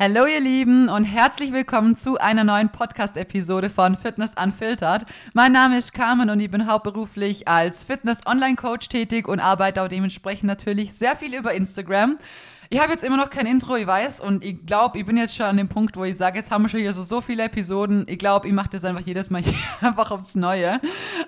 Hallo ihr Lieben und herzlich willkommen zu einer neuen Podcast-Episode von Fitness Unfiltered. Mein Name ist Carmen und ich bin hauptberuflich als Fitness-Online-Coach tätig und arbeite auch dementsprechend natürlich sehr viel über Instagram. Ich habe jetzt immer noch kein Intro, ich weiß, und ich glaube, ich bin jetzt schon an dem Punkt, wo ich sage, jetzt haben wir schon hier so, so viele Episoden. Ich glaube, ich mache das einfach jedes Mal einfach aufs Neue.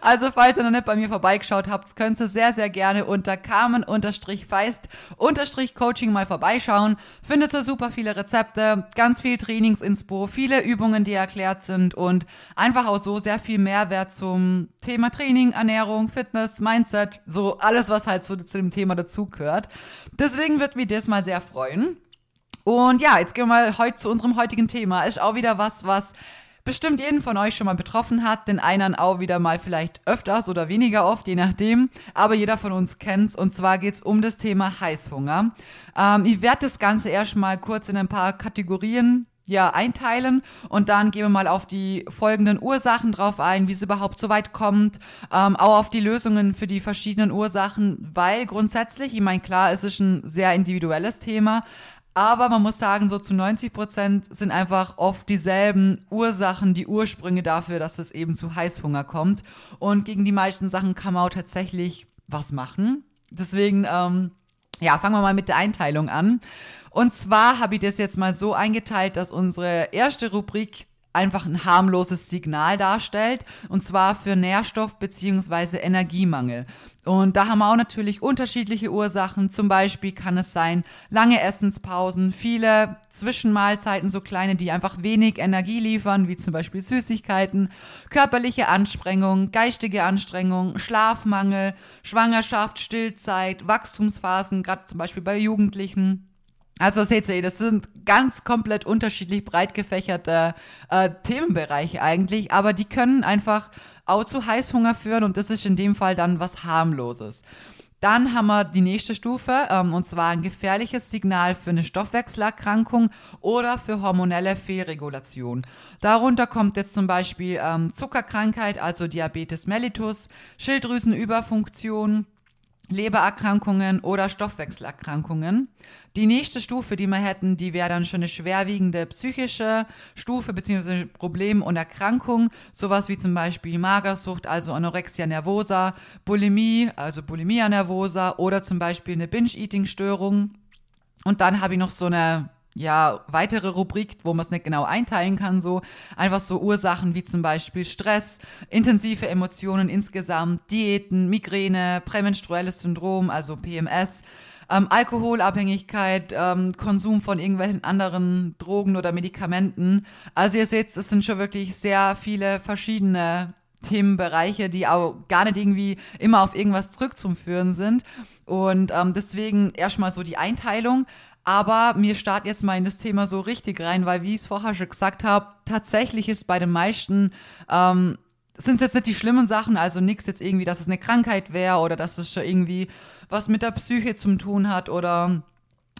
Also, falls ihr noch nicht bei mir vorbeigeschaut habt, könnt ihr sehr, sehr gerne unter Carmen-Feist-Coaching mal vorbeischauen. Findet ihr super viele Rezepte, ganz viel Trainingsinspo, viele Übungen, die erklärt sind und einfach auch so sehr viel Mehrwert zum Thema Training, Ernährung, Fitness, Mindset, so alles, was halt so zu dem Thema dazugehört. Deswegen wird mir das mal sehr sehr freuen. Und ja, jetzt gehen wir mal heute zu unserem heutigen Thema. Ist auch wieder was, was bestimmt jeden von euch schon mal betroffen hat, den einen auch wieder mal vielleicht öfters oder weniger oft, je nachdem. Aber jeder von uns kennt's. Und zwar geht's um das Thema Heißhunger. Ähm, ich werde das Ganze erstmal kurz in ein paar Kategorien ja, einteilen und dann gehen wir mal auf die folgenden Ursachen drauf ein, wie es überhaupt so weit kommt, ähm, auch auf die Lösungen für die verschiedenen Ursachen, weil grundsätzlich, ich meine, klar, es ist ein sehr individuelles Thema, aber man muss sagen, so zu 90 Prozent sind einfach oft dieselben Ursachen, die Ursprünge dafür, dass es eben zu Heißhunger kommt. Und gegen die meisten Sachen kann man auch tatsächlich was machen. Deswegen, ähm, ja, fangen wir mal mit der Einteilung an. Und zwar habe ich das jetzt mal so eingeteilt, dass unsere erste Rubrik einfach ein harmloses Signal darstellt, und zwar für Nährstoff- bzw. Energiemangel. Und da haben wir auch natürlich unterschiedliche Ursachen. Zum Beispiel kann es sein, lange Essenspausen, viele Zwischenmahlzeiten, so kleine, die einfach wenig Energie liefern, wie zum Beispiel Süßigkeiten, körperliche Anstrengung, geistige Anstrengung, Schlafmangel, Schwangerschaft, Stillzeit, Wachstumsphasen, gerade zum Beispiel bei Jugendlichen also seht ihr, das sind ganz komplett unterschiedlich breit gefächerte äh, Themenbereiche eigentlich, aber die können einfach auch zu Heißhunger führen und das ist in dem Fall dann was harmloses. Dann haben wir die nächste Stufe, ähm, und zwar ein gefährliches Signal für eine Stoffwechselerkrankung oder für hormonelle Fehlregulation. Darunter kommt jetzt zum Beispiel ähm, Zuckerkrankheit, also Diabetes mellitus, Schilddrüsenüberfunktion, Lebererkrankungen oder Stoffwechselerkrankungen. Die nächste Stufe, die wir hätten, die wäre dann schon eine schwerwiegende psychische Stufe bzw. Problem und Erkrankung, sowas wie zum Beispiel Magersucht, also Anorexia nervosa, Bulimie, also Bulimia nervosa oder zum Beispiel eine Binge-Eating-Störung. Und dann habe ich noch so eine ja, weitere Rubrik, wo man es nicht genau einteilen kann, so einfach so Ursachen wie zum Beispiel Stress, intensive Emotionen insgesamt, Diäten, Migräne, prämenstruelles Syndrom, also PMS, ähm, Alkoholabhängigkeit, ähm, Konsum von irgendwelchen anderen Drogen oder Medikamenten. Also ihr seht, es sind schon wirklich sehr viele verschiedene Themenbereiche, die auch gar nicht irgendwie immer auf irgendwas zurückzuführen sind. Und ähm, deswegen erstmal so die Einteilung. Aber mir startet jetzt mal in das Thema so richtig rein, weil, wie ich es vorher schon gesagt habe, tatsächlich ist bei den meisten, ähm, sind es jetzt nicht die schlimmen Sachen, also nichts jetzt irgendwie, dass es eine Krankheit wäre oder dass es schon irgendwie was mit der Psyche zu tun hat oder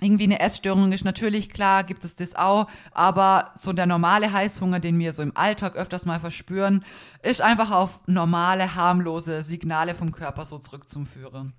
irgendwie eine Essstörung ist. Natürlich, klar, gibt es das auch, aber so der normale Heißhunger, den wir so im Alltag öfters mal verspüren, ist einfach auf normale, harmlose Signale vom Körper so zurückzuführen.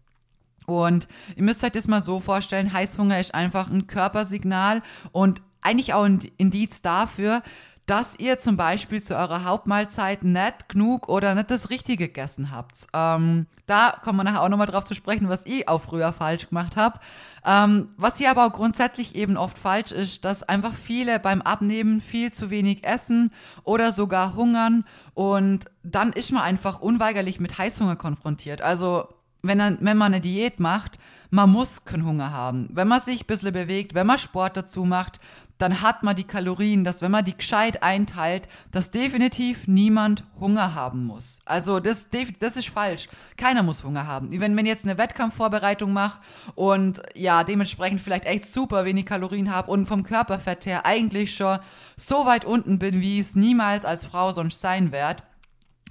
Und ihr müsst euch das mal so vorstellen, Heißhunger ist einfach ein Körpersignal und eigentlich auch ein Indiz dafür, dass ihr zum Beispiel zu eurer Hauptmahlzeit nicht genug oder nicht das Richtige gegessen habt. Ähm, da kommen wir nachher auch nochmal drauf zu sprechen, was ich auch früher falsch gemacht habe. Ähm, was hier aber auch grundsätzlich eben oft falsch ist, dass einfach viele beim Abnehmen viel zu wenig essen oder sogar hungern und dann ist man einfach unweigerlich mit Heißhunger konfrontiert. Also wenn, dann, wenn man eine Diät macht, man muss keinen Hunger haben. Wenn man sich ein bisschen bewegt, wenn man Sport dazu macht, dann hat man die Kalorien, dass wenn man die gescheit einteilt, dass definitiv niemand Hunger haben muss. Also das, das ist falsch. Keiner muss Hunger haben. Wenn, ich jetzt eine Wettkampfvorbereitung mache und ja, dementsprechend vielleicht echt super wenig Kalorien habe und vom Körperfett her eigentlich schon so weit unten bin, wie es niemals als Frau sonst sein werde,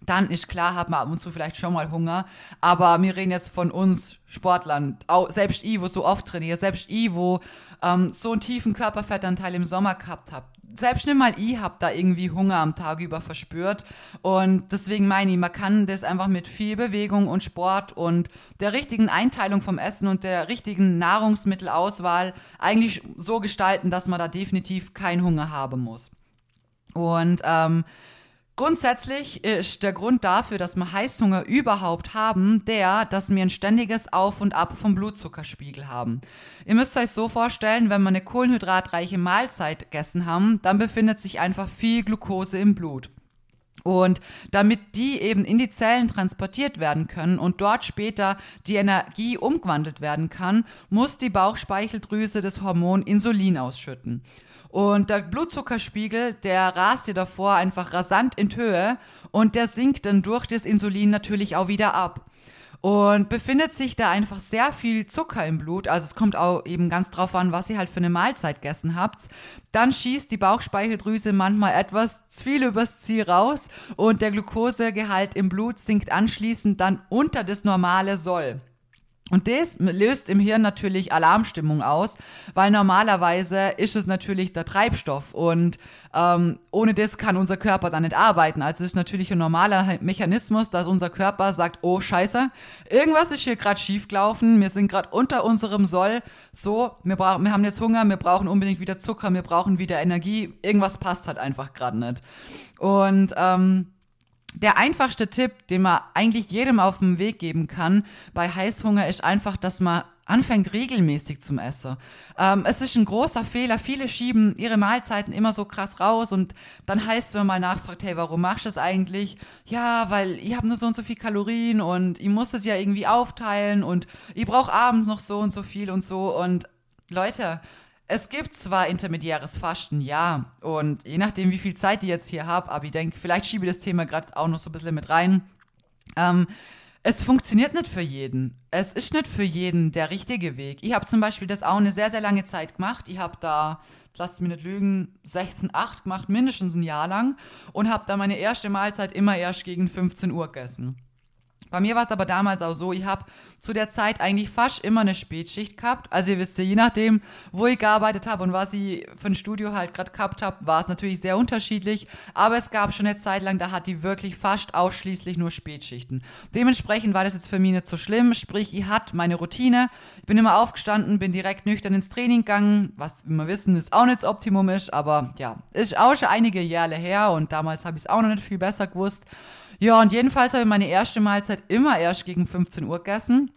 dann ist klar, hat man ab und zu vielleicht schon mal Hunger. Aber wir reden jetzt von uns Sportlern. Auch, selbst ich, wo so oft trainiere, selbst ich, wo ähm, so einen tiefen Körperfettanteil im Sommer gehabt habt. Selbst nicht mal ich hab da irgendwie Hunger am Tag über verspürt. Und deswegen meine ich, man kann das einfach mit viel Bewegung und Sport und der richtigen Einteilung vom Essen und der richtigen Nahrungsmittelauswahl eigentlich so gestalten, dass man da definitiv keinen Hunger haben muss. Und ähm, Grundsätzlich ist der Grund dafür, dass wir Heißhunger überhaupt haben, der, dass wir ein ständiges Auf und Ab vom Blutzuckerspiegel haben. Ihr müsst euch so vorstellen, wenn wir eine kohlenhydratreiche Mahlzeit gegessen haben, dann befindet sich einfach viel Glucose im Blut. Und damit die eben in die Zellen transportiert werden können und dort später die Energie umgewandelt werden kann, muss die Bauchspeicheldrüse das Hormon Insulin ausschütten. Und der Blutzuckerspiegel, der rast dir davor einfach rasant in Höhe und der sinkt dann durch das Insulin natürlich auch wieder ab. Und befindet sich da einfach sehr viel Zucker im Blut, also es kommt auch eben ganz drauf an, was ihr halt für eine Mahlzeit gegessen habt, dann schießt die Bauchspeicheldrüse manchmal etwas zu viel übers Ziel raus und der Glukosegehalt im Blut sinkt anschließend dann unter das normale Soll. Und das löst im Hirn natürlich Alarmstimmung aus, weil normalerweise ist es natürlich der Treibstoff und ähm, ohne das kann unser Körper dann nicht arbeiten. Also es ist natürlich ein normaler Mechanismus, dass unser Körper sagt, oh scheiße, irgendwas ist hier gerade schiefgelaufen, wir sind gerade unter unserem Soll, so, wir, wir haben jetzt Hunger, wir brauchen unbedingt wieder Zucker, wir brauchen wieder Energie, irgendwas passt halt einfach gerade nicht. Und ähm, der einfachste Tipp, den man eigentlich jedem auf den Weg geben kann bei Heißhunger, ist einfach, dass man anfängt regelmäßig zum Essen. Ähm, es ist ein großer Fehler. Viele schieben ihre Mahlzeiten immer so krass raus und dann heißt es, wenn man mal nachfragt, hey, warum machst du das eigentlich? Ja, weil ich habe nur so und so viel Kalorien und ich muss es ja irgendwie aufteilen und ich brauche abends noch so und so viel und so und Leute, es gibt zwar intermediäres Fasten, ja. Und je nachdem, wie viel Zeit ich jetzt hier habe, aber ich denke, vielleicht schiebe ich das Thema gerade auch noch so ein bisschen mit rein. Ähm, es funktioniert nicht für jeden. Es ist nicht für jeden der richtige Weg. Ich habe zum Beispiel das auch eine sehr, sehr lange Zeit gemacht. Ich habe da, lasst mich nicht lügen, 16, 8 gemacht, mindestens ein Jahr lang. Und habe da meine erste Mahlzeit immer erst gegen 15 Uhr gegessen. Bei mir war es aber damals auch so, ich habe zu der Zeit eigentlich fast immer eine Spätschicht gehabt. Also ihr wisst ja, je nachdem, wo ich gearbeitet habe und was ich für ein Studio halt gerade gehabt habe, war es natürlich sehr unterschiedlich. Aber es gab schon eine Zeit lang, da hat die wirklich fast ausschließlich nur Spätschichten. Dementsprechend war das jetzt für mich nicht so schlimm. Sprich, ich hatte meine Routine. Ich bin immer aufgestanden, bin direkt nüchtern ins Training gegangen, was wir wissen, ist auch nicht das Optimum ist. Aber ja, ist auch schon einige Jahre her und damals habe ich es auch noch nicht viel besser gewusst. Ja, und jedenfalls habe ich meine erste Mahlzeit immer erst gegen 15 Uhr gegessen.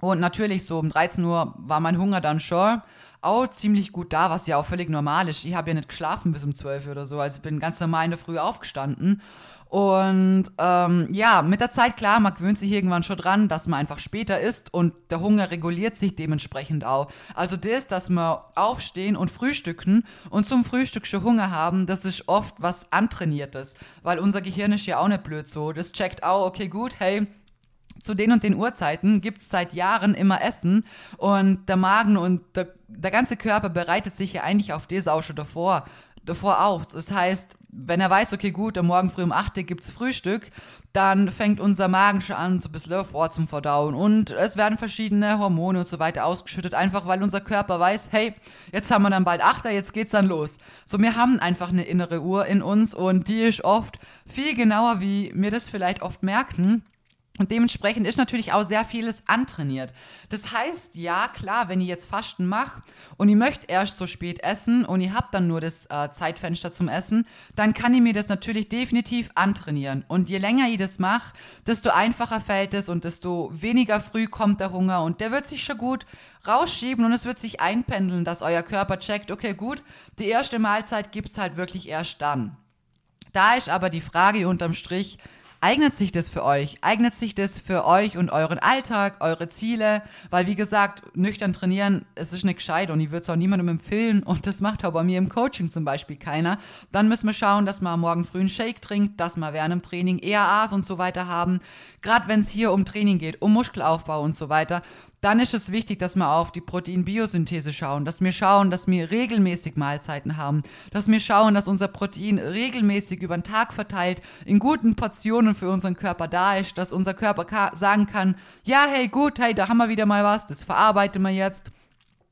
Und natürlich so um 13 Uhr war mein Hunger dann schon auch ziemlich gut da, was ja auch völlig normal ist. Ich habe ja nicht geschlafen bis um 12 Uhr oder so. Also ich bin ganz normal in der Früh aufgestanden und ähm, ja, mit der Zeit, klar, man gewöhnt sich irgendwann schon dran, dass man einfach später isst und der Hunger reguliert sich dementsprechend auch. Also das, dass wir aufstehen und frühstücken und zum Frühstück schon Hunger haben, das ist oft was Antrainiertes, weil unser Gehirn ist ja auch nicht blöd so. Das checkt auch, okay, gut, hey, zu den und den Uhrzeiten gibt es seit Jahren immer Essen und der Magen und der, der ganze Körper bereitet sich ja eigentlich auf das auch schon davor, davor auf. Das heißt, wenn er weiß, okay, gut, Morgen früh um 8 Uhr gibt's Frühstück, dann fängt unser Magen schon an, so ein bisschen vor zum Verdauen. Und es werden verschiedene Hormone und so weiter ausgeschüttet, einfach weil unser Körper weiß, hey, jetzt haben wir dann bald 8 Uhr, jetzt geht's dann los. So, wir haben einfach eine innere Uhr in uns und die ist oft viel genauer, wie wir das vielleicht oft merken. Und dementsprechend ist natürlich auch sehr vieles antrainiert. Das heißt, ja, klar, wenn ich jetzt Fasten mache und ich möchte erst so spät essen und ich habe dann nur das äh, Zeitfenster zum Essen, dann kann ich mir das natürlich definitiv antrainieren. Und je länger ich das mache, desto einfacher fällt es und desto weniger früh kommt der Hunger und der wird sich schon gut rausschieben und es wird sich einpendeln, dass euer Körper checkt, okay, gut, die erste Mahlzeit gibt's halt wirklich erst dann. Da ist aber die Frage unterm Strich, Eignet sich das für euch? Eignet sich das für euch und euren Alltag, eure Ziele? Weil, wie gesagt, nüchtern trainieren, es ist nicht gescheit und ich würde es auch niemandem empfehlen und das macht auch bei mir im Coaching zum Beispiel keiner. Dann müssen wir schauen, dass man morgen früh einen Shake trinkt, dass wir während dem Training EAAs und so weiter haben. Gerade wenn es hier um Training geht, um Muskelaufbau und so weiter, dann ist es wichtig, dass wir auf die Proteinbiosynthese schauen, dass wir schauen, dass wir regelmäßig Mahlzeiten haben, dass wir schauen, dass unser Protein regelmäßig über den Tag verteilt in guten Portionen für unseren Körper da ist, dass unser Körper ka sagen kann, ja, hey, gut, hey, da haben wir wieder mal was, das verarbeiten wir jetzt.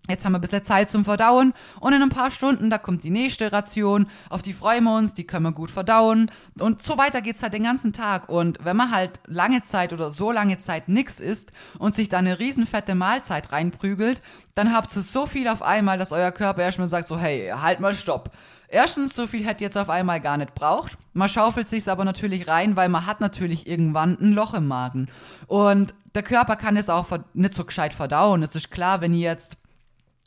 Jetzt haben wir ein bisschen Zeit zum Verdauen und in ein paar Stunden, da kommt die nächste Ration, auf die freuen wir uns, die können wir gut verdauen und so weiter geht's halt den ganzen Tag und wenn man halt lange Zeit oder so lange Zeit nix isst und sich da eine riesenfette Mahlzeit reinprügelt, dann habt ihr so viel auf einmal, dass euer Körper erstmal sagt so, hey, halt mal stopp. Erstens, so viel hätte jetzt auf einmal gar nicht braucht. Man schaufelt sich's aber natürlich rein, weil man hat natürlich irgendwann ein Loch im Magen. Und der Körper kann es auch nicht so gescheit verdauen. Es ist klar, wenn ihr jetzt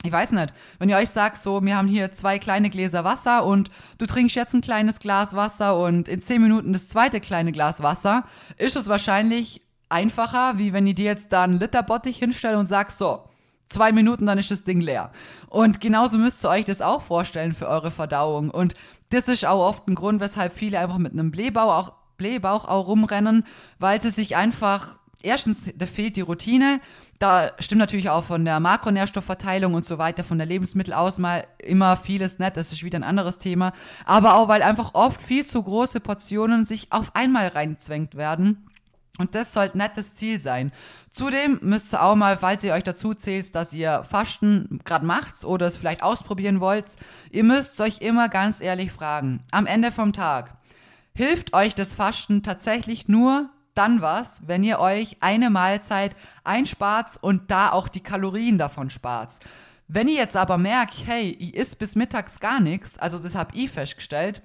ich weiß nicht, wenn ihr euch sagt, so, wir haben hier zwei kleine Gläser Wasser und du trinkst jetzt ein kleines Glas Wasser und in zehn Minuten das zweite kleine Glas Wasser, ist es wahrscheinlich einfacher, wie wenn ihr dir jetzt da einen Liter Bottich hinstellt und sagst, so, zwei Minuten, dann ist das Ding leer. Und genauso müsst ihr euch das auch vorstellen für eure Verdauung. Und das ist auch oft ein Grund, weshalb viele einfach mit einem Blähbauch auch, Blähbauch auch rumrennen, weil sie sich einfach, erstens, da fehlt die Routine da stimmt natürlich auch von der Makronährstoffverteilung und so weiter, von der Lebensmittelauswahl immer vieles nett, das ist wieder ein anderes Thema. Aber auch, weil einfach oft viel zu große Portionen sich auf einmal reinzwängt werden. Und das sollte nicht das Ziel sein. Zudem müsst ihr auch mal, falls ihr euch dazu zählt, dass ihr Fasten gerade macht oder es vielleicht ausprobieren wollt, ihr müsst euch immer ganz ehrlich fragen, am Ende vom Tag, hilft euch das Fasten tatsächlich nur dann was, wenn ihr euch eine Mahlzeit einspart und da auch die Kalorien davon spart. Wenn ihr jetzt aber merkt, hey, ich isst bis mittags gar nichts, also das habe ich festgestellt,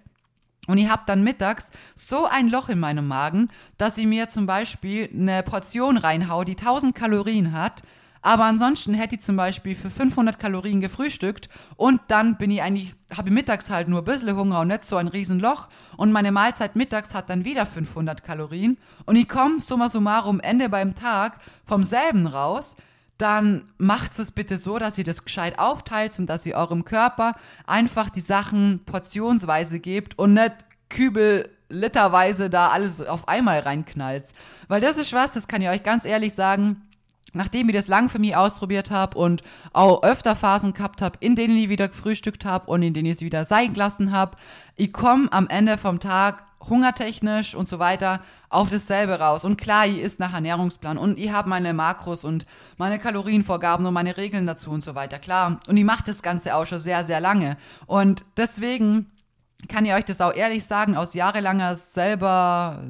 und ich habe dann mittags so ein Loch in meinem Magen, dass ich mir zum Beispiel eine Portion reinhau, die 1000 Kalorien hat, aber ansonsten hätte ich zum Beispiel für 500 Kalorien gefrühstückt und dann bin ich eigentlich, habe ich mittags halt nur ein bisschen Hunger und nicht so ein Riesenloch. Und meine Mahlzeit mittags hat dann wieder 500 Kalorien. Und ich komme summa summarum Ende beim Tag vom selben raus, dann macht es bitte so, dass ihr das gescheit aufteilt und dass ihr eurem Körper einfach die Sachen portionsweise gebt und nicht Kübel literweise da alles auf einmal reinknallt. Weil das ist was, das kann ich euch ganz ehrlich sagen, nachdem ich das lang für mich ausprobiert habe und auch öfter Phasen gehabt habe, in denen ich wieder gefrühstückt habe und in denen ich es wieder sein gelassen habe, ich komme am Ende vom Tag hungertechnisch und so weiter auf dasselbe raus. Und klar, ich ist nach Ernährungsplan und ich habe meine Makros und meine Kalorienvorgaben und meine Regeln dazu und so weiter, klar. Und ich mache das Ganze auch schon sehr, sehr lange. Und deswegen kann ich euch das auch ehrlich sagen, aus jahrelanger selber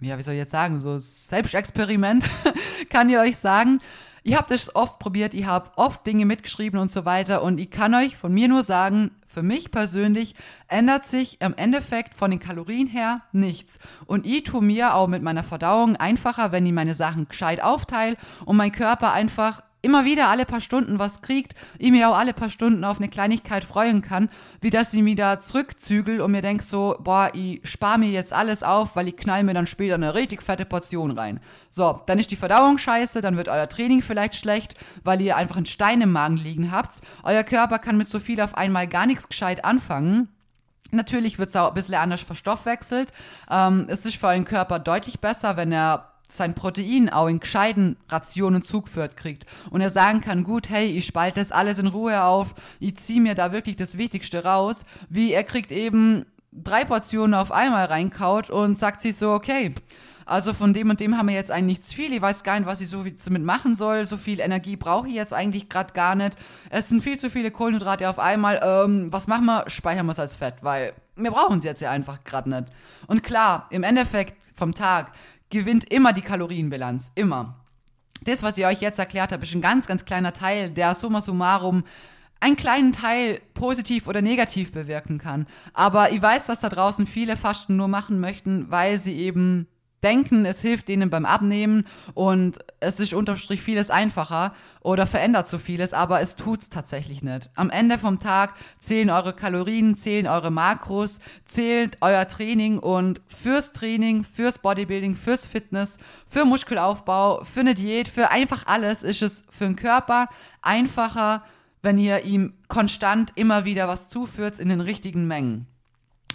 ja, wie soll ich jetzt sagen, so Selbstexperiment, kann ich euch sagen. Ihr habt es oft probiert, ihr habt oft Dinge mitgeschrieben und so weiter und ich kann euch von mir nur sagen, für mich persönlich ändert sich im Endeffekt von den Kalorien her nichts. Und ich tue mir auch mit meiner Verdauung einfacher, wenn ich meine Sachen gescheit aufteile und mein Körper einfach immer wieder alle paar Stunden was kriegt, ich mir auch alle paar Stunden auf eine Kleinigkeit freuen kann, wie dass ich mich da zurückzügel und mir denk so, boah, ich spare mir jetzt alles auf, weil ich knall mir dann später eine richtig fette Portion rein. So, dann ist die Verdauung scheiße, dann wird euer Training vielleicht schlecht, weil ihr einfach einen Stein im Magen liegen habt. Euer Körper kann mit so viel auf einmal gar nichts gescheit anfangen. Natürlich wird es auch ein bisschen anders verstoffwechselt. Ähm, es ist für euren Körper deutlich besser, wenn er sein Protein auch in gescheiten Rationen zugeführt kriegt und er sagen kann, gut, hey, ich spalte das alles in Ruhe auf, ich ziehe mir da wirklich das Wichtigste raus, wie er kriegt eben drei Portionen auf einmal reinkaut und sagt sich so, okay, also von dem und dem haben wir jetzt eigentlich nichts viel. Ich weiß gar nicht, was ich so damit machen soll. So viel Energie brauche ich jetzt eigentlich gerade gar nicht. Es sind viel zu viele Kohlenhydrate auf einmal. Ähm, was machen wir? Speichern wir es als Fett, weil wir brauchen sie jetzt ja einfach gerade nicht. Und klar, im Endeffekt vom Tag gewinnt immer die Kalorienbilanz. Immer. Das, was ich euch jetzt erklärt habe, ist ein ganz, ganz kleiner Teil, der summa summarum einen kleinen Teil positiv oder negativ bewirken kann. Aber ich weiß, dass da draußen viele Fasten nur machen möchten, weil sie eben denken, es hilft ihnen beim Abnehmen und es ist unterm Strich vieles einfacher oder verändert so vieles, aber es tut's tatsächlich nicht. Am Ende vom Tag zählen eure Kalorien, zählen eure Makros, zählt euer Training und fürs Training, fürs Bodybuilding, fürs Fitness, für Muskelaufbau, für eine Diät, für einfach alles ist es für den Körper einfacher, wenn ihr ihm konstant immer wieder was zuführt in den richtigen Mengen.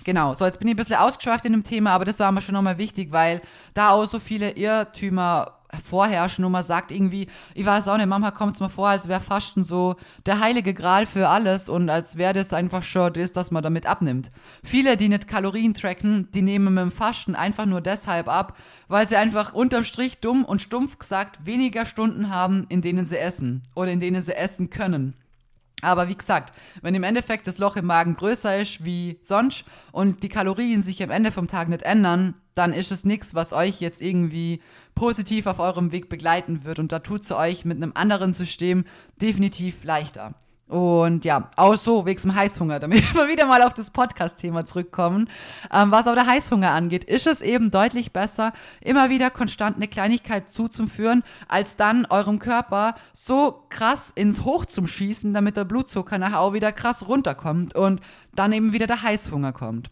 Genau, so jetzt bin ich ein bisschen ausgeschweift in dem Thema, aber das war mir schon nochmal wichtig, weil da auch so viele Irrtümer vorherrschen und man sagt irgendwie, ich weiß auch nicht, manchmal kommt es mir vor, als wäre Fasten so der heilige Gral für alles und als wäre das einfach schon das, dass man damit abnimmt. Viele, die nicht Kalorien tracken, die nehmen mit dem Fasten einfach nur deshalb ab, weil sie einfach unterm Strich dumm und stumpf gesagt weniger Stunden haben, in denen sie essen oder in denen sie essen können. Aber wie gesagt, wenn im Endeffekt das Loch im Magen größer ist wie sonst und die Kalorien sich am Ende vom Tag nicht ändern, dann ist es nichts, was euch jetzt irgendwie positiv auf eurem Weg begleiten wird. Und da tut es euch mit einem anderen System definitiv leichter. Und ja, auch so wegen dem Heißhunger, damit wir wieder mal auf das Podcast-Thema zurückkommen. Ähm, was auch der Heißhunger angeht, ist es eben deutlich besser, immer wieder konstant eine Kleinigkeit zuzuführen, als dann eurem Körper so krass ins Hoch zum Schießen, damit der Blutzucker nachher auch wieder krass runterkommt und dann eben wieder der Heißhunger kommt.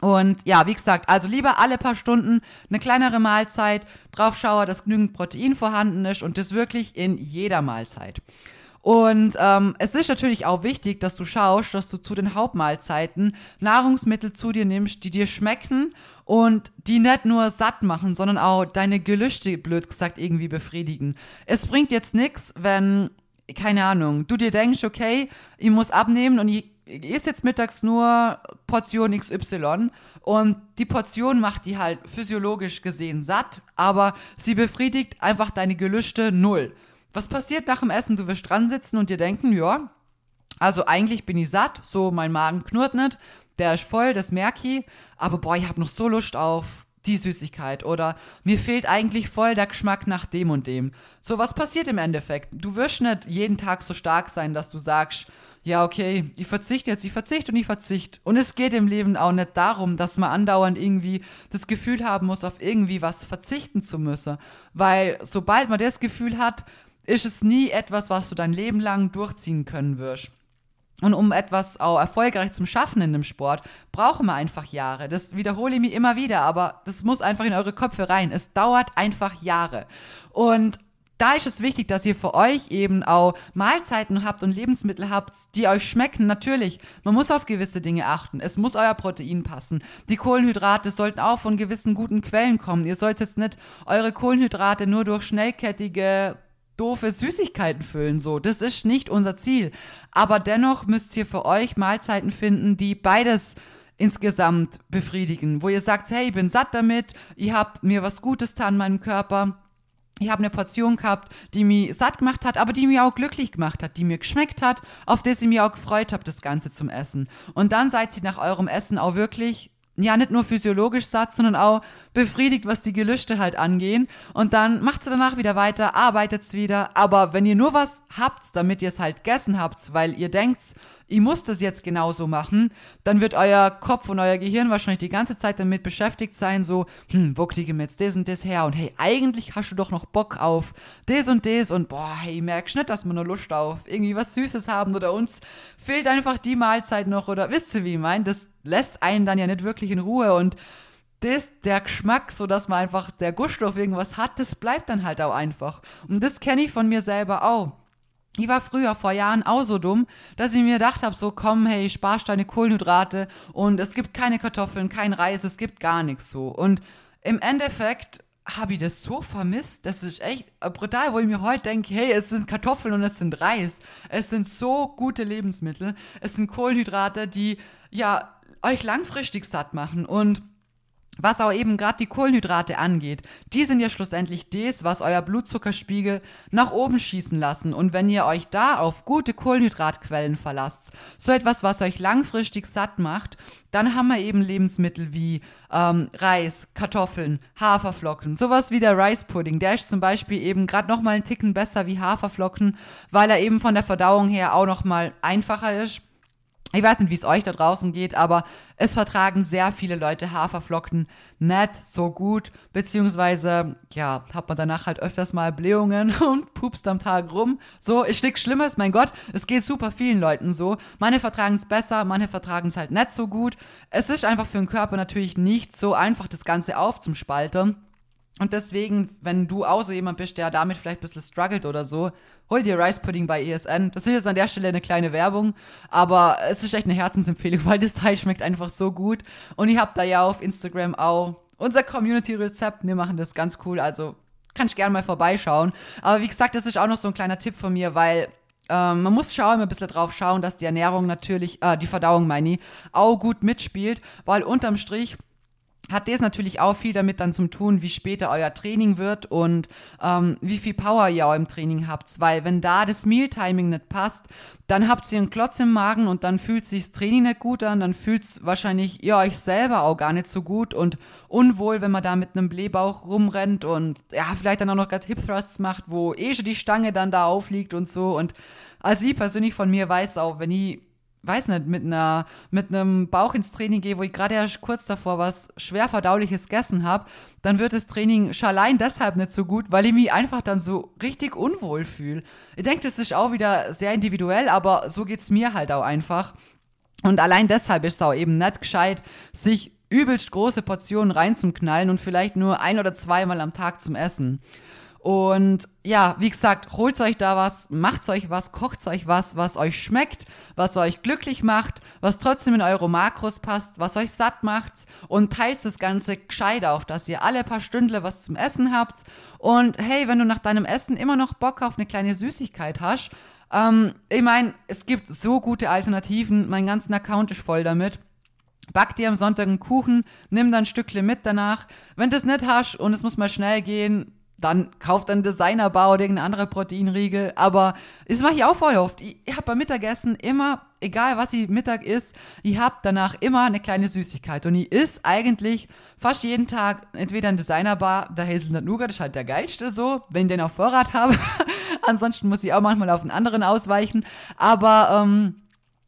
Und ja, wie gesagt, also lieber alle paar Stunden eine kleinere Mahlzeit, drauf schaue, dass genügend Protein vorhanden ist und das wirklich in jeder Mahlzeit. Und ähm, es ist natürlich auch wichtig, dass du schaust, dass du zu den Hauptmahlzeiten Nahrungsmittel zu dir nimmst, die dir schmecken und die nicht nur satt machen, sondern auch deine Gelüste, blöd gesagt, irgendwie befriedigen. Es bringt jetzt nichts, wenn, keine Ahnung, du dir denkst, okay, ich muss abnehmen und ich ist jetzt mittags nur Portion XY und die Portion macht die halt physiologisch gesehen satt, aber sie befriedigt einfach deine Gelüste null. Was passiert nach dem Essen? Du wirst dran sitzen und dir denken, ja, also eigentlich bin ich satt, so mein Magen knurrt nicht, der ist voll, das merke ich, aber boah, ich habe noch so Lust auf die Süßigkeit oder mir fehlt eigentlich voll der Geschmack nach dem und dem. So, was passiert im Endeffekt? Du wirst nicht jeden Tag so stark sein, dass du sagst, ja, okay, ich verzichte jetzt, ich verzichte und ich verzichte. Und es geht im Leben auch nicht darum, dass man andauernd irgendwie das Gefühl haben muss, auf irgendwie was verzichten zu müssen. Weil sobald man das Gefühl hat, ist es nie etwas, was du dein Leben lang durchziehen können wirst. Und um etwas auch erfolgreich zu schaffen in dem Sport, brauchen wir einfach Jahre. Das wiederhole ich mir immer wieder, aber das muss einfach in eure Köpfe rein. Es dauert einfach Jahre. Und da ist es wichtig, dass ihr für euch eben auch Mahlzeiten habt und Lebensmittel habt, die euch schmecken. Natürlich, man muss auf gewisse Dinge achten. Es muss euer Protein passen. Die Kohlenhydrate sollten auch von gewissen guten Quellen kommen. Ihr sollt jetzt nicht eure Kohlenhydrate nur durch schnellkettige doofe Süßigkeiten füllen. So, das ist nicht unser Ziel. Aber dennoch müsst ihr für euch Mahlzeiten finden, die beides insgesamt befriedigen, wo ihr sagt, hey, ich bin satt damit, ich habe mir was Gutes getan in meinem Körper ich habe eine Portion gehabt, die mich satt gemacht hat, aber die mir auch glücklich gemacht hat, die mir geschmeckt hat, auf das ich mich auch gefreut habe, das Ganze zum Essen. Und dann seid ihr nach eurem Essen auch wirklich, ja, nicht nur physiologisch satt, sondern auch befriedigt, was die Gelüste halt angehen. Und dann macht sie danach wieder weiter, arbeitet wieder. Aber wenn ihr nur was habt, damit ihr es halt gegessen habt, weil ihr denkt, ich muss das jetzt genauso machen, dann wird euer Kopf und euer Gehirn wahrscheinlich die ganze Zeit damit beschäftigt sein, so, hm, wo kriege ich mir jetzt das und das her? Und hey, eigentlich hast du doch noch Bock auf das und das und boah, hey, merkst nicht, dass wir nur Lust auf irgendwie was Süßes haben oder uns fehlt einfach die Mahlzeit noch oder wisst ihr, wie ich meine? Das lässt einen dann ja nicht wirklich in Ruhe und das, der Geschmack, so dass man einfach der Gusto auf irgendwas hat, das bleibt dann halt auch einfach. Und das kenne ich von mir selber auch. Ich war früher vor Jahren auch so dumm, dass ich mir gedacht habe, so komm, hey, sparst deine Kohlenhydrate und es gibt keine Kartoffeln, kein Reis, es gibt gar nichts so. Und im Endeffekt habe ich das so vermisst, das ist echt brutal, wo ich mir heute denke, hey, es sind Kartoffeln und es sind Reis. Es sind so gute Lebensmittel. Es sind Kohlenhydrate, die ja euch langfristig satt machen und was auch eben gerade die Kohlenhydrate angeht, die sind ja schlussendlich das, was euer Blutzuckerspiegel nach oben schießen lassen. Und wenn ihr euch da auf gute Kohlenhydratquellen verlasst, so etwas, was euch langfristig satt macht, dann haben wir eben Lebensmittel wie ähm, Reis, Kartoffeln, Haferflocken, sowas wie der Rice Pudding. Der ist zum Beispiel eben gerade noch mal einen Ticken besser wie Haferflocken, weil er eben von der Verdauung her auch noch mal einfacher ist ich weiß nicht, wie es euch da draußen geht, aber es vertragen sehr viele Leute Haferflocken nicht so gut, beziehungsweise, ja, hat man danach halt öfters mal Blähungen und pupst am Tag rum. So, ist nichts Schlimmes, mein Gott, es geht super vielen Leuten so. Manche vertragen es besser, manche vertragen es halt nicht so gut. Es ist einfach für den Körper natürlich nicht so einfach, das Ganze aufzuspalten. Und deswegen, wenn du auch so jemand bist, der damit vielleicht ein bisschen struggelt oder so, hol dir Rice Pudding bei ESN. Das ist jetzt an der Stelle eine kleine Werbung, aber es ist echt eine Herzensempfehlung, weil das Teil schmeckt einfach so gut. Und ich habe da ja auf Instagram auch unser Community-Rezept. Wir machen das ganz cool, also kann ich gerne mal vorbeischauen. Aber wie gesagt, das ist auch noch so ein kleiner Tipp von mir, weil ähm, man muss schauen, ein bisschen drauf schauen, dass die Ernährung natürlich, äh, die Verdauung meine ich, auch gut mitspielt, weil unterm Strich hat das natürlich auch viel damit dann zum tun, wie später euer Training wird und ähm, wie viel Power ihr auch im Training habt. Weil wenn da das Mealtiming nicht passt, dann habt ihr einen Klotz im Magen und dann fühlt sich das Training nicht gut an, dann fühlt es wahrscheinlich ihr euch selber auch gar nicht so gut und unwohl, wenn man da mit einem Blähbauch rumrennt und ja, vielleicht dann auch noch gerade Hip Thrusts macht, wo eh schon die Stange dann da aufliegt und so. Und als ich persönlich von mir weiß auch, wenn ich weiß nicht, mit einer, mit einem Bauch ins Training gehe, wo ich gerade erst kurz davor was schwer verdauliches gegessen habe, dann wird das Training schon allein deshalb nicht so gut, weil ich mich einfach dann so richtig unwohl fühle. Ich denke, das ist auch wieder sehr individuell, aber so geht es mir halt auch einfach. Und allein deshalb ist es auch eben nicht gescheit, sich übelst große Portionen reinzuknallen und vielleicht nur ein oder zweimal am Tag zum Essen. Und ja, wie gesagt, holt euch da was, macht euch was, kocht euch was, was euch schmeckt, was euch glücklich macht, was trotzdem in eure Makros passt, was euch satt macht und teilt das Ganze gescheit auf, dass ihr alle paar Stündle was zum Essen habt. Und hey, wenn du nach deinem Essen immer noch Bock auf eine kleine Süßigkeit hast, ähm, ich meine, es gibt so gute Alternativen, mein ganzen Account ist voll damit. Back dir am Sonntag einen Kuchen, nimm dann ein Stückchen mit danach. Wenn du das nicht hast und es muss mal schnell gehen, dann kauft ein Designerbar oder irgendeine andere Proteinriegel. Aber das mache ich auch voll oft. Ich, ich habe beim Mittagessen immer, egal was ich Mittag isst, ich habe danach immer eine kleine Süßigkeit. Und ich isst eigentlich fast jeden Tag entweder ein Designerbar, der Hazelnut Nougat, das ist halt der geilste so, wenn ich den auf Vorrat habe. Ansonsten muss ich auch manchmal auf einen anderen ausweichen. Aber ähm,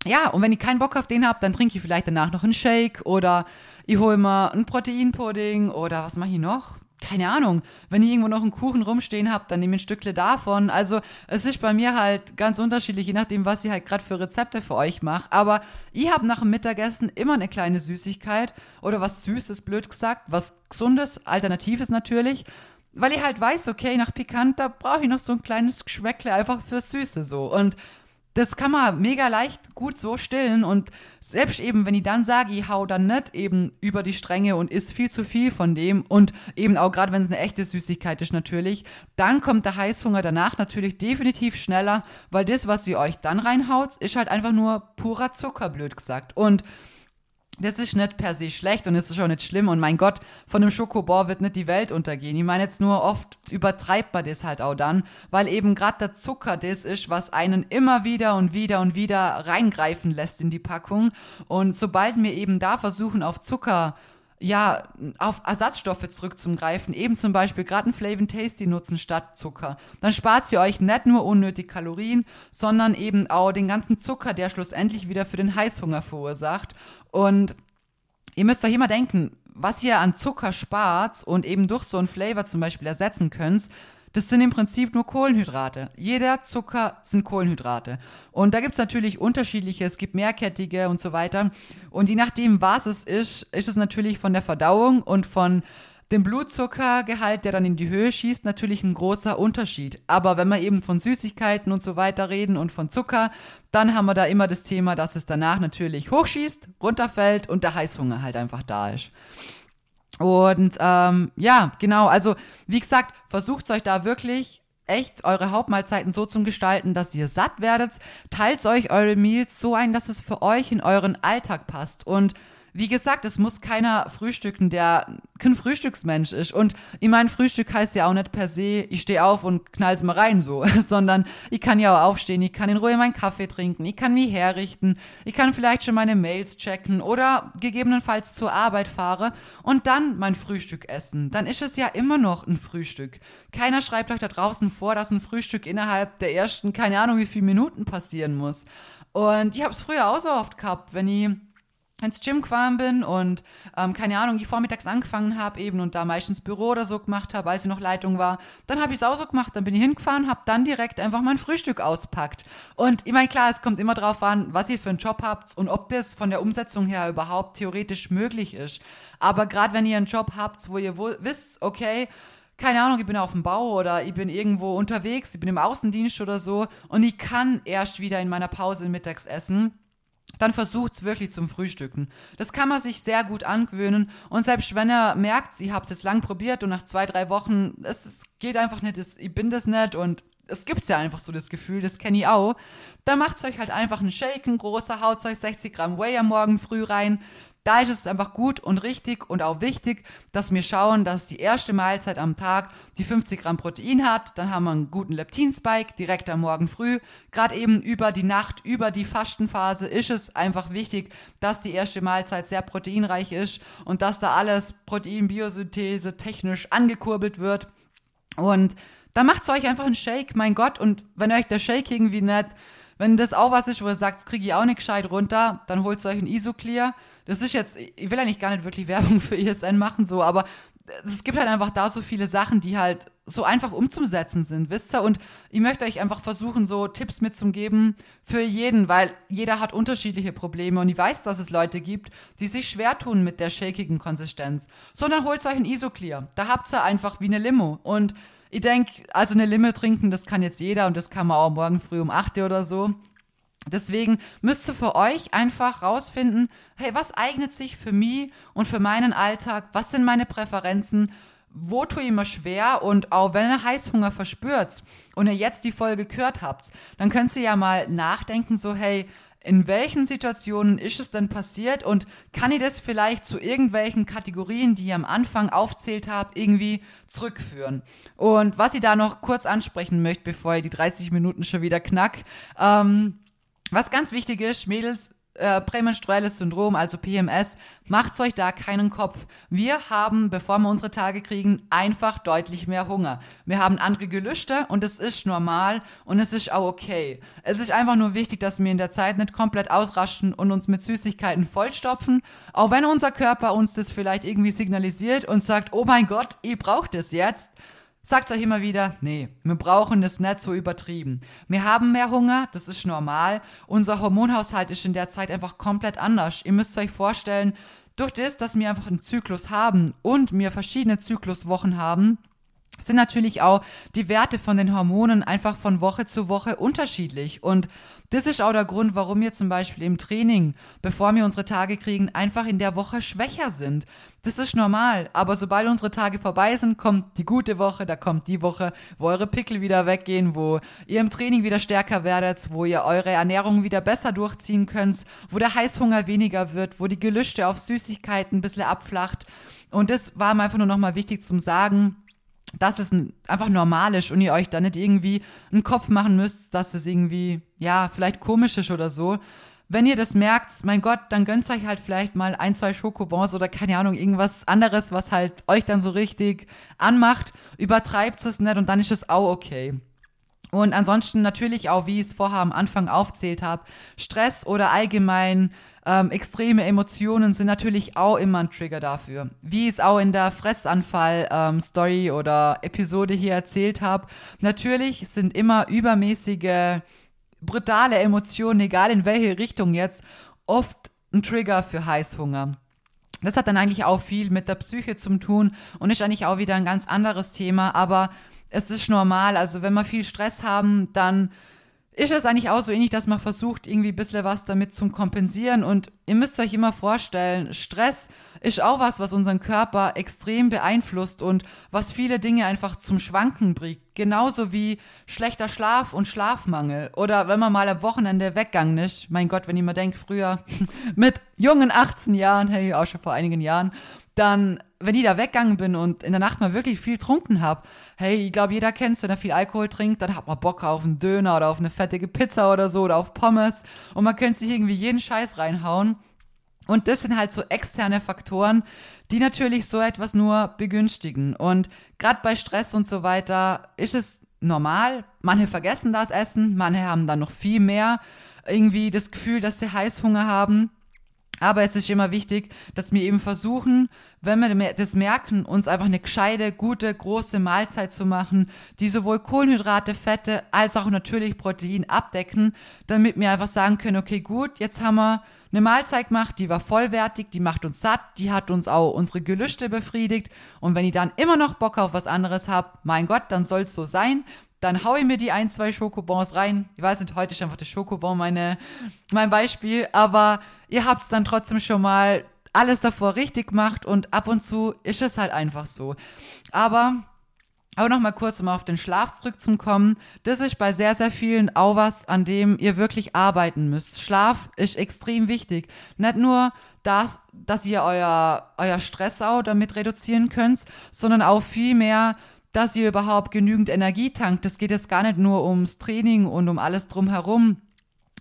ja, und wenn ich keinen Bock auf den habe, dann trinke ich vielleicht danach noch einen Shake oder ich hole mir einen Proteinpudding oder was mache ich noch? Keine Ahnung, wenn ich irgendwo noch einen Kuchen rumstehen habe, dann nehme ich ein Stückle davon. Also es ist bei mir halt ganz unterschiedlich, je nachdem, was ich halt gerade für Rezepte für euch mache. Aber ich habe nach dem Mittagessen immer eine kleine Süßigkeit oder was Süßes, blöd gesagt, was Gesundes, Alternatives natürlich. Weil ich halt weiß, okay, nach Pikant, da brauche ich noch so ein kleines Geschmäckle einfach fürs Süße so. Und das kann man mega leicht gut so stillen und selbst eben, wenn ich dann sage, ich hau dann nicht eben über die Stränge und isst viel zu viel von dem und eben auch gerade wenn es eine echte Süßigkeit ist natürlich, dann kommt der Heißhunger danach natürlich definitiv schneller, weil das, was ihr euch dann reinhaut, ist halt einfach nur purer Zucker, blöd gesagt. Und das ist nicht per se schlecht und es ist auch nicht schlimm. Und mein Gott, von einem Schokobor wird nicht die Welt untergehen. Ich meine jetzt nur, oft übertreibt man das halt auch dann, weil eben gerade der Zucker das ist, was einen immer wieder und wieder und wieder reingreifen lässt in die Packung. Und sobald wir eben da versuchen, auf Zucker ja, auf Ersatzstoffe zurückzugreifen, eben zum Beispiel gerade ein Flavin Tasty nutzen statt Zucker, dann spart ihr euch nicht nur unnötig Kalorien, sondern eben auch den ganzen Zucker, der schlussendlich wieder für den Heißhunger verursacht. Und ihr müsst euch immer denken, was ihr an Zucker spart und eben durch so ein Flavor zum Beispiel ersetzen könnt, das sind im Prinzip nur Kohlenhydrate. Jeder Zucker sind Kohlenhydrate. Und da gibt es natürlich unterschiedliche, es gibt mehrkettige und so weiter. Und je nachdem, was es ist, ist es natürlich von der Verdauung und von dem Blutzuckergehalt, der dann in die Höhe schießt, natürlich ein großer Unterschied. Aber wenn wir eben von Süßigkeiten und so weiter reden und von Zucker, dann haben wir da immer das Thema, dass es danach natürlich hochschießt, runterfällt und der Heißhunger halt einfach da ist. Und ähm, ja, genau, also wie gesagt, versucht euch da wirklich echt eure Hauptmahlzeiten so zu gestalten, dass ihr satt werdet. Teilt euch eure Meals so ein, dass es für euch in euren Alltag passt. Und wie gesagt, es muss keiner frühstücken, der kein Frühstücksmensch ist. Und ich meine, Frühstück heißt ja auch nicht per se, ich stehe auf und knall's mal rein so, sondern ich kann ja auch aufstehen, ich kann in Ruhe meinen Kaffee trinken, ich kann mich herrichten, ich kann vielleicht schon meine Mails checken oder gegebenenfalls zur Arbeit fahre und dann mein Frühstück essen. Dann ist es ja immer noch ein Frühstück. Keiner schreibt euch da draußen vor, dass ein Frühstück innerhalb der ersten, keine Ahnung wie viele Minuten passieren muss. Und ich habe es früher auch so oft gehabt, wenn ich ins Gym gefahren bin und ähm, keine Ahnung, die vormittags angefangen habe eben und da meistens Büro oder so gemacht habe, als ich noch Leitung war, dann habe ich es auch so gemacht, dann bin ich hingefahren, habe dann direkt einfach mein Frühstück auspackt. Und ich meine, klar, es kommt immer drauf an, was ihr für einen Job habt und ob das von der Umsetzung her überhaupt theoretisch möglich ist. Aber gerade wenn ihr einen Job habt, wo ihr wisst, okay, keine Ahnung, ich bin auf dem Bau oder ich bin irgendwo unterwegs, ich bin im Außendienst oder so und ich kann erst wieder in meiner Pause mittags essen, dann versucht es wirklich zum Frühstücken. Das kann man sich sehr gut angewöhnen und selbst wenn ihr merkt, ich habe es jetzt lang probiert und nach zwei, drei Wochen, es, es geht einfach nicht, es, ich bin das nicht und es gibt ja einfach so das Gefühl, das kenne ich auch, dann macht euch halt einfach einen Shake, ein großer, haut euch 60 Gramm Whey am Morgen früh rein, da ist es einfach gut und richtig und auch wichtig, dass wir schauen, dass die erste Mahlzeit am Tag die 50 Gramm Protein hat. Dann haben wir einen guten Leptinspike direkt am Morgen früh. Gerade eben über die Nacht, über die Fastenphase ist es einfach wichtig, dass die erste Mahlzeit sehr proteinreich ist und dass da alles Protein-Biosynthese technisch angekurbelt wird. Und dann macht euch einfach einen Shake, mein Gott. Und wenn euch der Shake irgendwie nicht, wenn das auch was ist, wo ihr sagt, das kriege ich auch nicht gescheit runter, dann holt euch ein Isoclear. Das ist jetzt, ich will eigentlich gar nicht wirklich Werbung für ESN machen, so, aber es gibt halt einfach da so viele Sachen, die halt so einfach umzusetzen sind, wisst ihr? Und ich möchte euch einfach versuchen, so Tipps mitzugeben für jeden, weil jeder hat unterschiedliche Probleme und ich weiß, dass es Leute gibt, die sich schwer tun mit der shakigen Konsistenz. Sondern holt euch ein Isoclear. Da habt ihr einfach wie eine Limo. Und ich denke, also eine Limo trinken, das kann jetzt jeder und das kann man auch morgen früh um 8 Uhr oder so. Deswegen müsst ihr für euch einfach rausfinden, hey, was eignet sich für mich und für meinen Alltag? Was sind meine Präferenzen? Wo tue ich mir schwer? Und auch wenn ihr Heißhunger verspürt und ihr jetzt die Folge gehört habt, dann könnt ihr ja mal nachdenken, so, hey, in welchen Situationen ist es denn passiert und kann ich das vielleicht zu irgendwelchen Kategorien, die ich am Anfang aufzählt habe, irgendwie zurückführen? Und was ich da noch kurz ansprechen möchte, bevor ich die 30 Minuten schon wieder knack, ähm, was ganz wichtig ist, Mädels, äh, prämenstruelles Syndrom, also PMS, macht euch da keinen Kopf. Wir haben, bevor wir unsere Tage kriegen, einfach deutlich mehr Hunger. Wir haben andere Gelüste und es ist normal und es ist auch okay. Es ist einfach nur wichtig, dass wir in der Zeit nicht komplett ausraschen und uns mit Süßigkeiten vollstopfen, auch wenn unser Körper uns das vielleicht irgendwie signalisiert und sagt, oh mein Gott, ihr braucht es jetzt sagt euch immer wieder, nee, wir brauchen es nicht so übertrieben. Wir haben mehr Hunger, das ist normal. Unser Hormonhaushalt ist in der Zeit einfach komplett anders. Ihr müsst euch vorstellen, durch das, dass wir einfach einen Zyklus haben und wir verschiedene Zykluswochen haben, sind natürlich auch die Werte von den Hormonen einfach von Woche zu Woche unterschiedlich. Und das ist auch der Grund, warum wir zum Beispiel im Training, bevor wir unsere Tage kriegen, einfach in der Woche schwächer sind. Das ist normal. Aber sobald unsere Tage vorbei sind, kommt die gute Woche, da kommt die Woche, wo eure Pickel wieder weggehen, wo ihr im Training wieder stärker werdet, wo ihr eure Ernährung wieder besser durchziehen könnt, wo der Heißhunger weniger wird, wo die Gelüste auf Süßigkeiten ein bisschen abflacht. Und das war mir einfach nur nochmal wichtig zum Sagen dass es einfach normal ist und ihr euch da nicht irgendwie einen Kopf machen müsst, dass es irgendwie, ja, vielleicht komisch ist oder so. Wenn ihr das merkt, mein Gott, dann gönnt euch halt vielleicht mal ein, zwei Schokobons oder keine Ahnung, irgendwas anderes, was halt euch dann so richtig anmacht. Übertreibt es nicht und dann ist es auch okay. Und ansonsten natürlich auch, wie ich es vorher am Anfang aufzählt habe, Stress oder allgemein ähm, extreme Emotionen sind natürlich auch immer ein Trigger dafür. Wie ich es auch in der Fressanfall-Story ähm, oder Episode hier erzählt habe. Natürlich sind immer übermäßige, brutale Emotionen, egal in welche Richtung jetzt, oft ein Trigger für Heißhunger. Das hat dann eigentlich auch viel mit der Psyche zu tun und ist eigentlich auch wieder ein ganz anderes Thema, aber es ist normal. Also wenn wir viel Stress haben, dann ist es eigentlich auch so ähnlich, dass man versucht, irgendwie ein bisschen was damit zu kompensieren. Und ihr müsst euch immer vorstellen, Stress ist auch was, was unseren Körper extrem beeinflusst und was viele Dinge einfach zum Schwanken bringt. Genauso wie schlechter Schlaf und Schlafmangel. Oder wenn man mal am Wochenende weggegangen ist. Mein Gott, wenn ich mir denke, früher mit jungen 18 Jahren, hey, auch schon vor einigen Jahren, dann, wenn ich da weggegangen bin und in der Nacht mal wirklich viel trunken habe, hey, ich glaube, jeder kennt wenn er viel Alkohol trinkt, dann hat man Bock auf einen Döner oder auf eine fettige Pizza oder so oder auf Pommes und man könnte sich irgendwie jeden Scheiß reinhauen. Und das sind halt so externe Faktoren, die natürlich so etwas nur begünstigen. Und gerade bei Stress und so weiter ist es normal. Manche vergessen das Essen, manche haben dann noch viel mehr irgendwie das Gefühl, dass sie Heißhunger haben. Aber es ist immer wichtig, dass wir eben versuchen, wenn wir das merken, uns einfach eine gescheite, gute, große Mahlzeit zu machen, die sowohl Kohlenhydrate, Fette als auch natürlich Protein abdecken, damit wir einfach sagen können, okay, gut, jetzt haben wir eine Mahlzeit gemacht, die war vollwertig, die macht uns satt, die hat uns auch unsere Gelüste befriedigt. Und wenn ich dann immer noch Bock auf was anderes habe, mein Gott, dann soll es so sein. Dann haue ich mir die ein, zwei Schokobons rein. Ich weiß nicht, heute ist einfach der Schokobon meine, mein Beispiel, aber ihr habt es dann trotzdem schon mal alles davor richtig gemacht und ab und zu ist es halt einfach so. Aber auch noch mal kurz, um auf den Schlaf zurückzukommen. Das ist bei sehr, sehr vielen auch was, an dem ihr wirklich arbeiten müsst. Schlaf ist extrem wichtig. Nicht nur, dass, dass ihr euer, euer Stress auch damit reduzieren könnt, sondern auch viel mehr, dass ihr überhaupt genügend Energie tankt. Es geht jetzt gar nicht nur ums Training und um alles drumherum,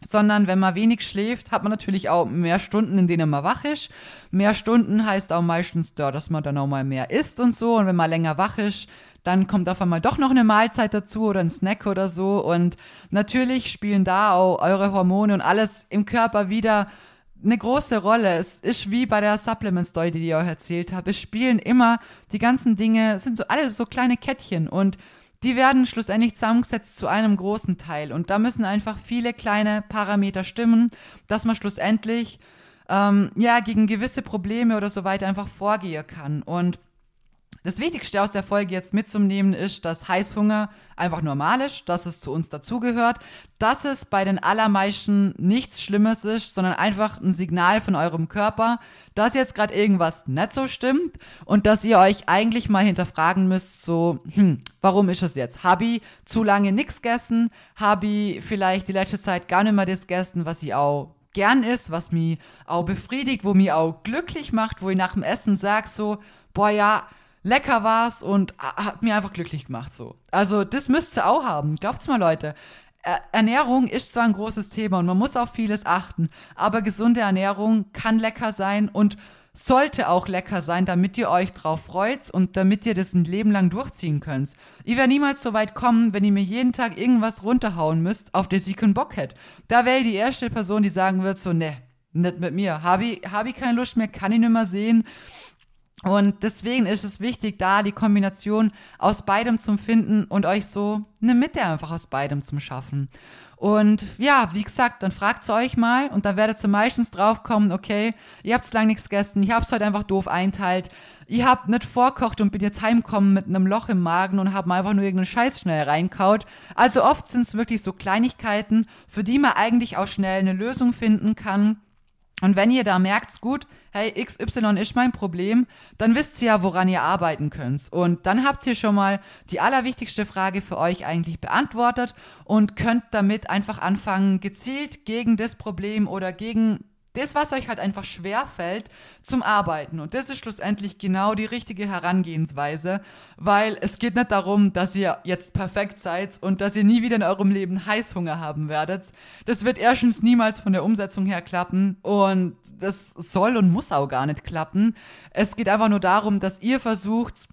sondern wenn man wenig schläft, hat man natürlich auch mehr Stunden, in denen man wach ist. Mehr Stunden heißt auch meistens, dass man dann auch mal mehr isst und so. Und wenn man länger wach ist, dann kommt auf einmal doch noch eine Mahlzeit dazu oder ein Snack oder so. Und natürlich spielen da auch eure Hormone und alles im Körper wieder eine große Rolle. Es ist wie bei der Supplement-Story, die ich euch erzählt habe. Es spielen immer die ganzen Dinge, es sind so alle so kleine Kettchen und die werden schlussendlich zusammengesetzt zu einem großen Teil. Und da müssen einfach viele kleine Parameter stimmen, dass man schlussendlich ähm, ja gegen gewisse Probleme oder so weiter einfach vorgehen kann. Und das Wichtigste aus der Folge jetzt mitzunehmen ist, dass Heißhunger einfach normal ist, dass es zu uns dazugehört, dass es bei den allermeisten nichts Schlimmes ist, sondern einfach ein Signal von eurem Körper, dass jetzt gerade irgendwas nicht so stimmt und dass ihr euch eigentlich mal hinterfragen müsst, so, hm, warum ist es jetzt? Habe ich zu lange nichts gegessen? Habe ich vielleicht die letzte Zeit gar nicht mehr das gegessen, was ich auch gern ist, was mich auch befriedigt, wo mich auch glücklich macht, wo ich nach dem Essen sage so, boah ja, lecker war's und hat mir einfach glücklich gemacht so. Also das müsst ihr auch haben. Glaubt's mal, Leute. Ernährung ist zwar ein großes Thema und man muss auf vieles achten, aber gesunde Ernährung kann lecker sein und sollte auch lecker sein, damit ihr euch drauf freut und damit ihr das ein Leben lang durchziehen könnt. Ich werde niemals so weit kommen, wenn ihr mir jeden Tag irgendwas runterhauen müsst, auf das ich keinen Bock hätte. Da wäre die erste Person, die sagen wird so, ne, nicht mit mir. Habe ich, hab ich keine Lust mehr, kann ich nicht mehr sehen. Und deswegen ist es wichtig, da die Kombination aus beidem zu finden und euch so eine Mitte einfach aus beidem zu schaffen. Und ja, wie gesagt, dann fragt euch mal und dann werdet ihr meistens draufkommen, okay, ihr habt lange nichts gegessen, ich hab's heute einfach doof einteilt, ihr habt nicht vorkocht und bin jetzt heimkommen mit einem Loch im Magen und habt einfach nur irgendeinen Scheiß schnell reinkaut. Also oft sind es wirklich so Kleinigkeiten, für die man eigentlich auch schnell eine Lösung finden kann. Und wenn ihr da merkt, gut, hey, XY ist mein Problem, dann wisst ihr ja, woran ihr arbeiten könnt. Und dann habt ihr schon mal die allerwichtigste Frage für euch eigentlich beantwortet und könnt damit einfach anfangen, gezielt gegen das Problem oder gegen das, was euch halt einfach schwer fällt, zum Arbeiten. Und das ist schlussendlich genau die richtige Herangehensweise, weil es geht nicht darum, dass ihr jetzt perfekt seid und dass ihr nie wieder in eurem Leben Heißhunger haben werdet. Das wird erstens niemals von der Umsetzung her klappen und das soll und muss auch gar nicht klappen. Es geht einfach nur darum, dass ihr versucht,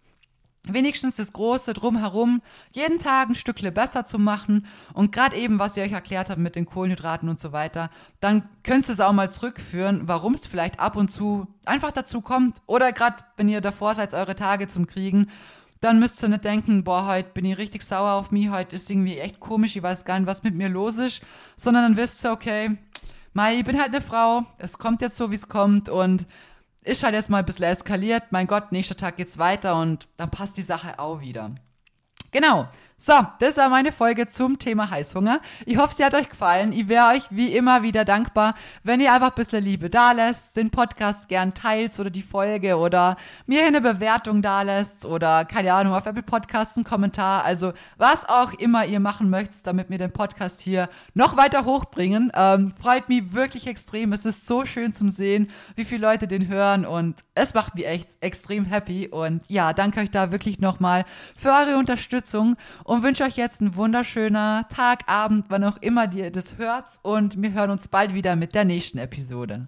wenigstens das Große drumherum jeden Tag ein Stückle besser zu machen. Und gerade eben, was ich euch erklärt habe mit den Kohlenhydraten und so weiter, dann könnt ihr es auch mal zurückführen, warum es vielleicht ab und zu einfach dazu kommt. Oder gerade, wenn ihr davor seid, eure Tage zum Kriegen, dann müsst ihr nicht denken, boah, heute bin ich richtig sauer auf mich, heute ist irgendwie echt komisch, ich weiß gar nicht, was mit mir los ist. Sondern dann wisst ihr, okay, Mai, ich bin halt eine Frau, es kommt jetzt so, wie es kommt und ist halt jetzt mal ein bisschen eskaliert. Mein Gott, nächster Tag geht's weiter und dann passt die Sache auch wieder. Genau. So, das war meine Folge zum Thema Heißhunger. Ich hoffe, sie hat euch gefallen. Ich wäre euch wie immer wieder dankbar, wenn ihr einfach ein bisschen Liebe da lässt, den Podcast gern teilt oder die Folge oder mir eine Bewertung da lässt oder keine Ahnung, auf Apple Podcasts einen Kommentar. Also was auch immer ihr machen möchtet, damit wir den Podcast hier noch weiter hochbringen. Ähm, freut mich wirklich extrem. Es ist so schön zum Sehen, wie viele Leute den hören und es macht mich echt extrem happy. Und ja, danke euch da wirklich nochmal für eure Unterstützung und wünsche euch jetzt einen wunderschönen Tag, Abend, wann auch immer ihr das hört. Und wir hören uns bald wieder mit der nächsten Episode.